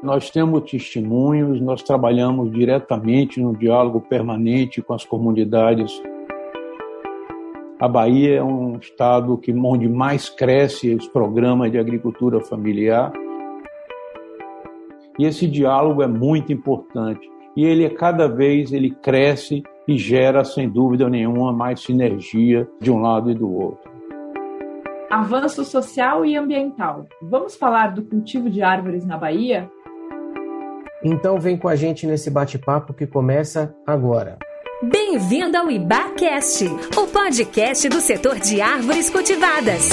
Nós temos testemunhos, nós trabalhamos diretamente no diálogo permanente com as comunidades. A Bahia é um estado que onde mais cresce os programas de agricultura familiar. E esse diálogo é muito importante. E ele cada vez ele cresce e gera sem dúvida nenhuma mais sinergia de um lado e do outro. Avanço social e ambiental. Vamos falar do cultivo de árvores na Bahia? Então vem com a gente nesse bate-papo que começa agora. Bem-vindo ao IBACast, o podcast do setor de árvores cultivadas.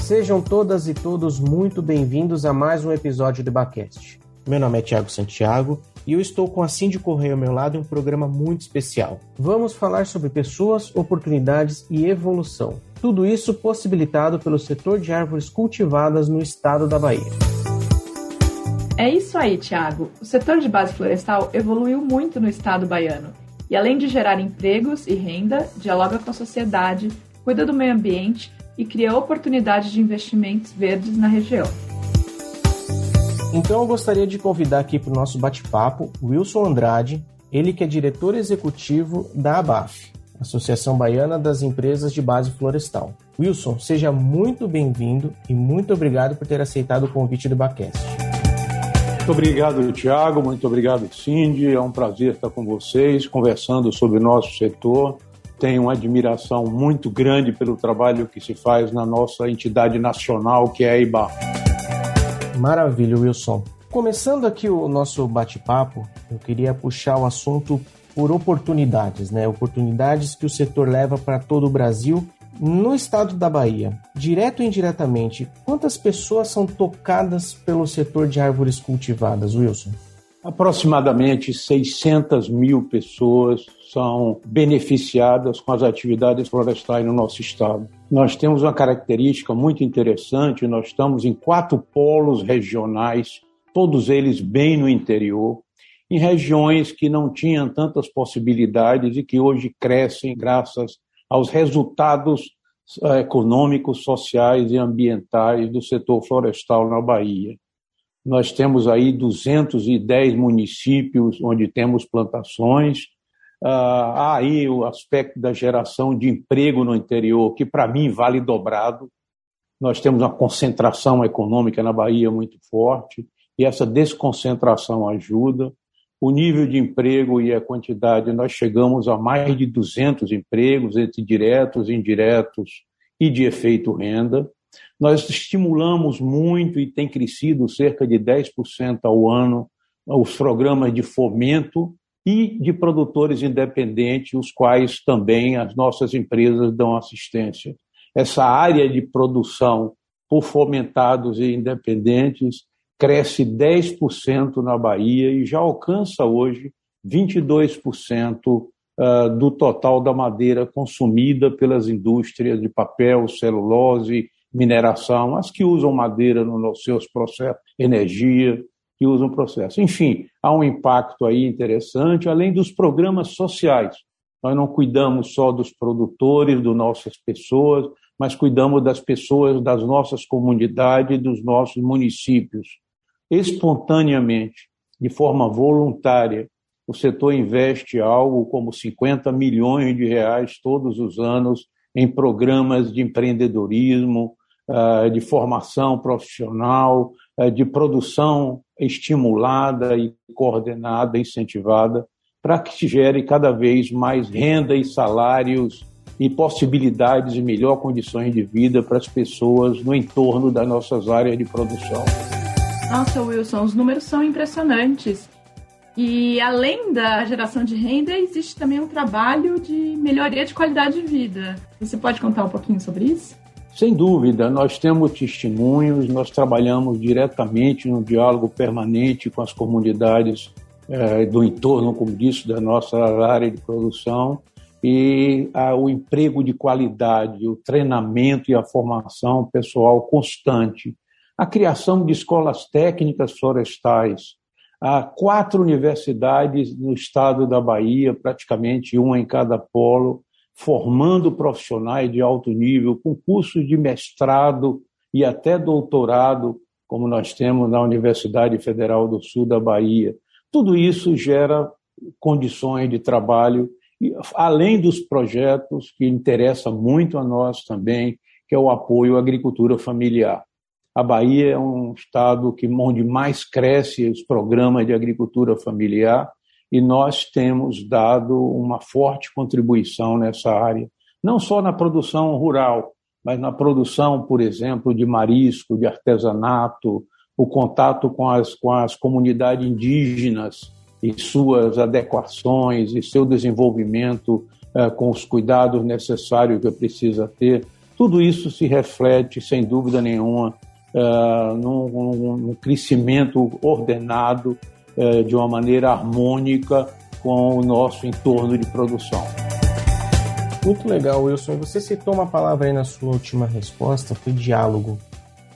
Sejam todas e todos muito bem-vindos a mais um episódio do IBACast. Meu nome é Tiago Santiago e eu estou com a Cindy Correia ao meu lado em um programa muito especial. Vamos falar sobre pessoas, oportunidades e evolução. Tudo isso possibilitado pelo setor de árvores cultivadas no estado da Bahia. É isso aí, Tiago. O setor de base florestal evoluiu muito no estado baiano. E além de gerar empregos e renda, dialoga com a sociedade, cuida do meio ambiente e cria oportunidades de investimentos verdes na região. Então eu gostaria de convidar aqui para o nosso bate-papo Wilson Andrade, ele que é diretor executivo da ABAF, Associação Baiana das Empresas de Base Florestal. Wilson, seja muito bem-vindo e muito obrigado por ter aceitado o convite do Bacast. Muito obrigado, Tiago. Muito obrigado, Cindy. É um prazer estar com vocês, conversando sobre o nosso setor. Tenho uma admiração muito grande pelo trabalho que se faz na nossa entidade nacional, que é a IBA. Maravilha, Wilson. Começando aqui o nosso bate-papo, eu queria puxar o assunto por oportunidades, né? Oportunidades que o setor leva para todo o Brasil no estado da Bahia, direto ou indiretamente, quantas pessoas são tocadas pelo setor de árvores cultivadas, Wilson? Aproximadamente 600 mil pessoas são beneficiadas com as atividades florestais no nosso estado. Nós temos uma característica muito interessante: nós estamos em quatro polos regionais, todos eles bem no interior, em regiões que não tinham tantas possibilidades e que hoje crescem graças aos resultados eh, econômicos, sociais e ambientais do setor florestal na Bahia. Nós temos aí 210 municípios onde temos plantações. Ah, há aí o aspecto da geração de emprego no interior, que para mim vale dobrado. Nós temos uma concentração econômica na Bahia muito forte, e essa desconcentração ajuda o nível de emprego e a quantidade, nós chegamos a mais de 200 empregos, entre diretos, indiretos e de efeito renda. Nós estimulamos muito e tem crescido cerca de 10% ao ano os programas de fomento e de produtores independentes, os quais também as nossas empresas dão assistência. Essa área de produção por fomentados e independentes cresce 10% na Bahia e já alcança hoje 22% ah, do total da madeira consumida pelas indústrias de papel, celulose, mineração, as que usam madeira nos seus processos, energia, que usam processo. Enfim, há um impacto aí interessante, além dos programas sociais. Nós não cuidamos só dos produtores, das nossas pessoas, mas cuidamos das pessoas das nossas comunidades, dos nossos municípios espontaneamente, de forma voluntária, o setor investe algo como 50 milhões de reais todos os anos em programas de empreendedorismo, ah, de formação profissional, ah, de produção estimulada e coordenada, incentivada, para que se gere cada vez mais renda e salários e possibilidades e melhor condições de vida para as pessoas no entorno das nossas áreas de produção. Nossa, Wilson, os números são impressionantes. E além da geração de renda, existe também um trabalho de melhoria de qualidade de vida. Você pode contar um pouquinho sobre isso? Sem dúvida, nós temos testemunhos, nós trabalhamos diretamente no diálogo permanente com as comunidades eh, do entorno, como disse, da nossa área de produção, e ah, o emprego de qualidade, o treinamento e a formação pessoal constante a criação de escolas técnicas florestais, há quatro universidades no estado da Bahia, praticamente uma em cada polo, formando profissionais de alto nível, com cursos de mestrado e até doutorado como nós temos na Universidade Federal do Sul da Bahia. Tudo isso gera condições de trabalho, além dos projetos que interessam muito a nós também, que é o apoio à agricultura familiar. A Bahia é um estado que onde mais cresce os programas de agricultura familiar e nós temos dado uma forte contribuição nessa área, não só na produção rural, mas na produção, por exemplo, de marisco, de artesanato, o contato com as, com as comunidades indígenas e suas adequações e seu desenvolvimento eh, com os cuidados necessários que precisa ter. Tudo isso se reflete, sem dúvida nenhuma, uh, num, num, crescimento ordenado uh, de uma maneira harmônica com o nosso entorno de produção. Muito legal, Wilson. Você citou uma palavra aí na sua última resposta, foi diálogo.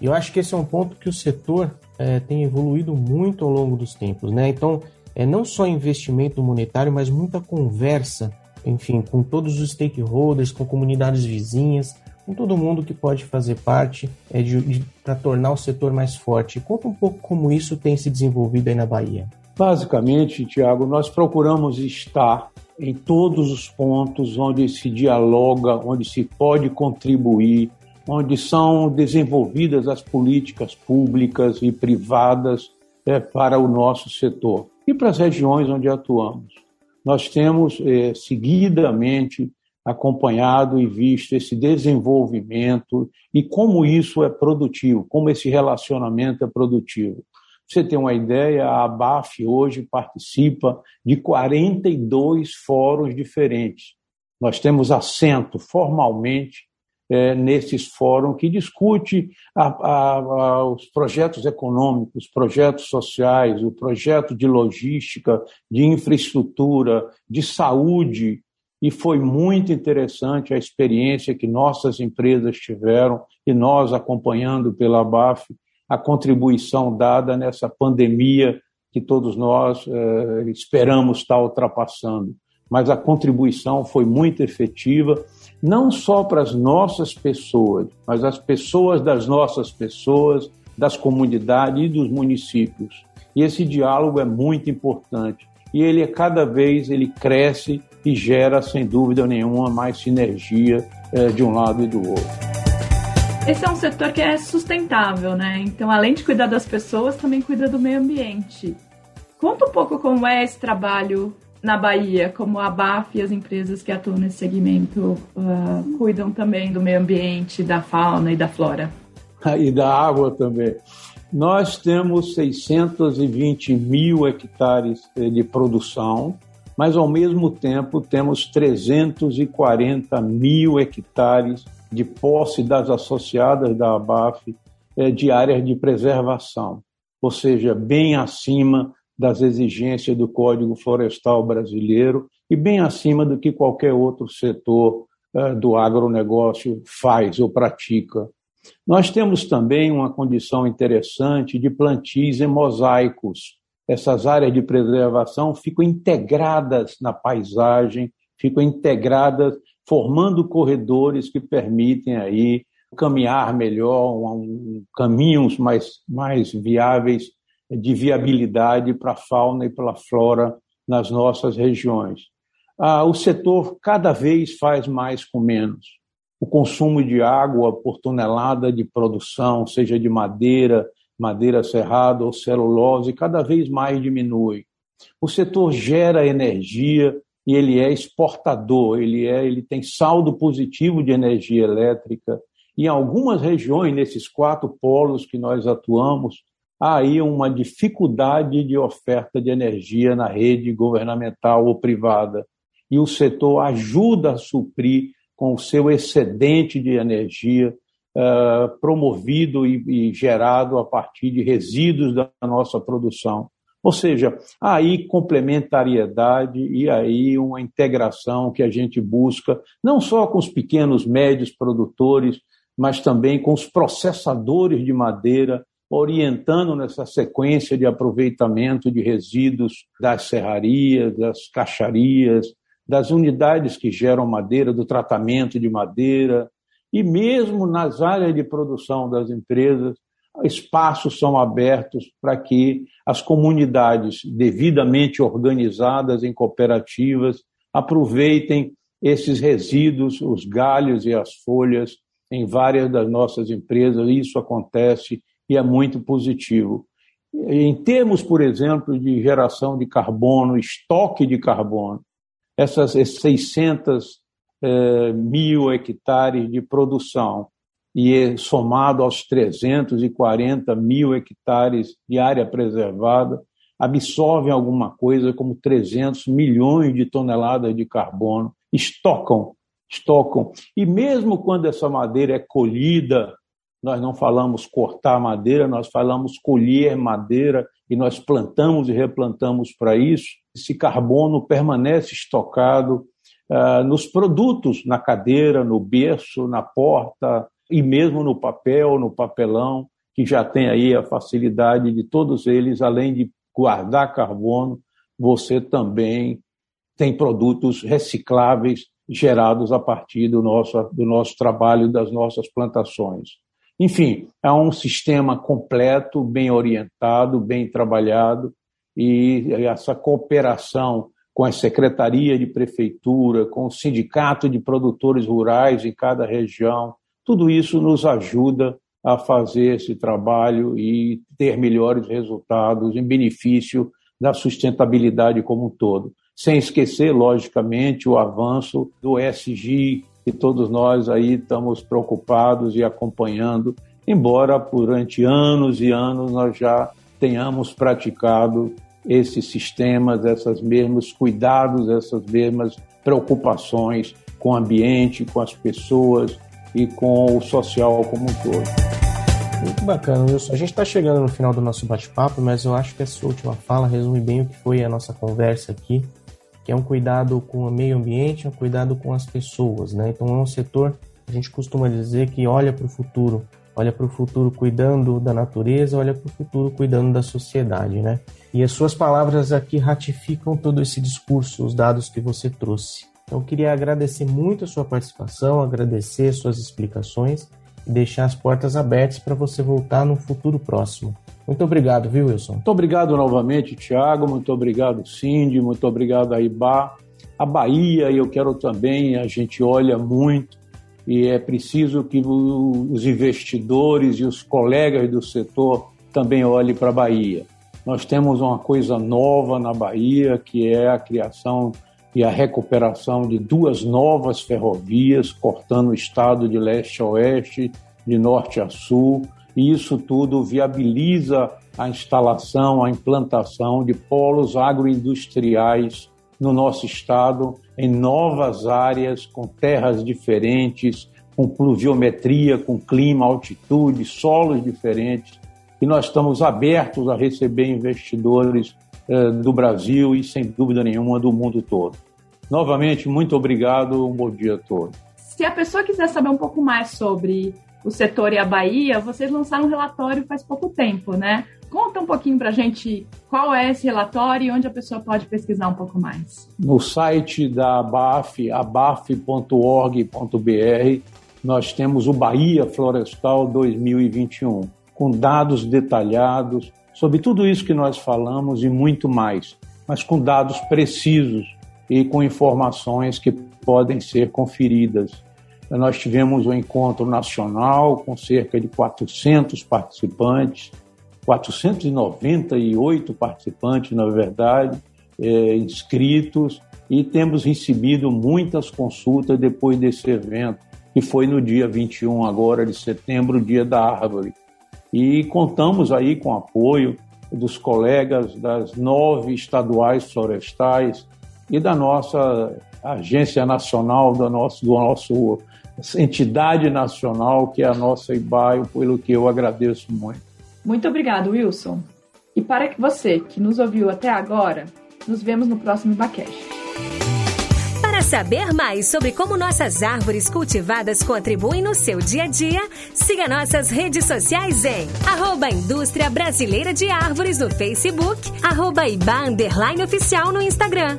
E eu acho que esse é um ponto que o setor é, tem evoluído muito ao longo dos tempos, né? Então, é não só investimento monetário, mas muita conversa, enfim, com todos os stakeholders, com comunidades vizinhas, com todo mundo que pode fazer parte é, para tornar o setor mais forte. Conta um pouco como isso tem se desenvolvido aí na Bahia. Basicamente, Tiago, nós procuramos estar em todos os pontos onde se dialoga, onde se pode contribuir, onde são desenvolvidas as políticas públicas e privadas é, para o nosso setor e para as regiões onde atuamos. Nós temos é, seguidamente acompanhado e visto esse desenvolvimento e como isso é produtivo, como esse relacionamento é produtivo. você tem uma ideia, a ABAF hoje participa de 42 fóruns diferentes. Nós temos assento formalmente é, nesses fóruns que discute a, a, a, os projetos econômicos, projetos sociais, o projeto de logística, de infraestrutura, de saúde, e foi muito interessante a experiência que nossas empresas tiveram e nós acompanhando pela BAF a contribuição dada nessa pandemia que todos nós eh, esperamos estar ultrapassando. Mas a contribuição foi muito efetiva, não só para as nossas pessoas, mas as pessoas das nossas pessoas, das comunidades e dos municípios. E esse diálogo é muito importante. E ele, cada vez, ele cresce e gera, sem dúvida nenhuma, mais sinergia é, de um lado e do outro. Esse é um setor que é sustentável, né? Então, além de cuidar das pessoas, também cuida do meio ambiente. Conta um pouco como é esse trabalho na Bahia, como a BAF e as empresas que atuam nesse segmento uh, cuidam também do meio ambiente, da fauna e da flora. E da água também. Nós temos 620 mil hectares eh, de produção, mas ao mesmo tempo temos 340 mil hectares de posse das associadas da ABAF é, de áreas de preservação, ou seja, bem acima das exigências do Código Florestal Brasileiro e bem acima do que qualquer outro setor é, do agronegócio faz ou pratica. Nós temos também uma condição interessante de plantios em mosaicos, essas áreas de preservação ficam integradas na paisagem, ficam integradas, formando corredores que permitem aí caminhar melhor, um, caminhos mais, mais viáveis de viabilidade para a fauna e para a flora nas nossas regiões. Ah, o setor cada vez faz mais com menos. O consumo de água por tonelada de produção, seja de madeira, madeira serrada ou celulose, cada vez mais diminui. O setor gera energia e ele é exportador, ele, é, ele tem saldo positivo de energia elétrica. Em algumas regiões, nesses quatro polos que nós atuamos, há aí uma dificuldade de oferta de energia na rede governamental ou privada. E o setor ajuda a suprir com o seu excedente de energia uh, promovido e, e gerado a partir de resíduos da nossa produção. Ou seja, aí complementariedade e aí uma integração que a gente busca, não só com os pequenos, médios produtores, mas também com os processadores de madeira, orientando nessa sequência de aproveitamento de resíduos das serrarias, das caixarias, das unidades que geram madeira, do tratamento de madeira, e mesmo nas áreas de produção das empresas, espaços são abertos para que as comunidades devidamente organizadas em cooperativas aproveitem esses resíduos, os galhos e as folhas em várias das nossas empresas. Isso acontece e é muito positivo. Em termos, por exemplo, de geração de carbono, estoque de carbono, essas 600 eh, mil hectares de produção e somado aos 340 mil hectares de área preservada, absorvem alguma coisa como 300 milhões de toneladas de carbono, estocam, estocam. E mesmo quando essa madeira é colhida nós não falamos cortar madeira, nós falamos colher madeira e nós plantamos e replantamos para isso. Esse carbono permanece estocado uh, nos produtos, na cadeira, no berço, na porta e mesmo no papel, no papelão, que já tem aí a facilidade de todos eles, além de guardar carbono, você também tem produtos recicláveis gerados a partir do nosso, do nosso trabalho, das nossas plantações. Enfim, é um sistema completo, bem orientado, bem trabalhado, e essa cooperação com a Secretaria de Prefeitura, com o Sindicato de Produtores Rurais em cada região, tudo isso nos ajuda a fazer esse trabalho e ter melhores resultados em benefício da sustentabilidade como um todo. Sem esquecer, logicamente, o avanço do ESG, que todos nós aí estamos preocupados e acompanhando, embora durante anos e anos nós já tenhamos praticado esses sistemas, esses mesmos cuidados, essas mesmas preocupações com o ambiente, com as pessoas e com o social como um todo. Muito bacana, Wilson. A gente está chegando no final do nosso bate-papo, mas eu acho que essa última fala resume bem o que foi a nossa conversa aqui que é um cuidado com o meio ambiente, um cuidado com as pessoas, né? Então é um setor, a gente costuma dizer que olha para o futuro, olha para o futuro cuidando da natureza, olha para o futuro cuidando da sociedade, né? E as suas palavras aqui ratificam todo esse discurso, os dados que você trouxe. Então queria agradecer muito a sua participação, agradecer suas explicações e deixar as portas abertas para você voltar no futuro próximo. Muito obrigado, viu, Wilson? Muito obrigado novamente, Tiago. Muito obrigado, Cindy. Muito obrigado, Aibá. A Bahia, eu quero também, a gente olha muito e é preciso que os investidores e os colegas do setor também olhem para a Bahia. Nós temos uma coisa nova na Bahia, que é a criação e a recuperação de duas novas ferrovias cortando o estado de leste a oeste, de norte a sul, e isso tudo viabiliza a instalação, a implantação de polos agroindustriais no nosso estado, em novas áreas, com terras diferentes, com pluviometria, com clima, altitude, solos diferentes. E nós estamos abertos a receber investidores eh, do Brasil e, sem dúvida nenhuma, do mundo todo. Novamente, muito obrigado, um bom dia a todos. Se a pessoa quiser saber um pouco mais sobre o setor e a Bahia, vocês lançaram um relatório faz pouco tempo, né? Conta um pouquinho para a gente qual é esse relatório e onde a pessoa pode pesquisar um pouco mais. No site da ABAF, abaf.org.br, nós temos o Bahia Florestal 2021, com dados detalhados sobre tudo isso que nós falamos e muito mais, mas com dados precisos e com informações que podem ser conferidas nós tivemos um encontro nacional com cerca de 400 participantes, 498 participantes, na verdade, é, inscritos, e temos recebido muitas consultas depois desse evento, que foi no dia 21 agora de setembro, dia da árvore. E contamos aí com apoio dos colegas das nove estaduais florestais e da nossa agência nacional, do nosso, do nosso entidade nacional que é a nossa IBAIO, pelo que eu agradeço muito. Muito obrigado, Wilson. E para você que nos ouviu até agora, nos vemos no próximo Ibacash. Para saber mais sobre como nossas árvores cultivadas contribuem no seu dia a dia, siga nossas redes sociais em arroba Indústria Brasileira de Árvores no Facebook, arroba Iba Oficial no Instagram.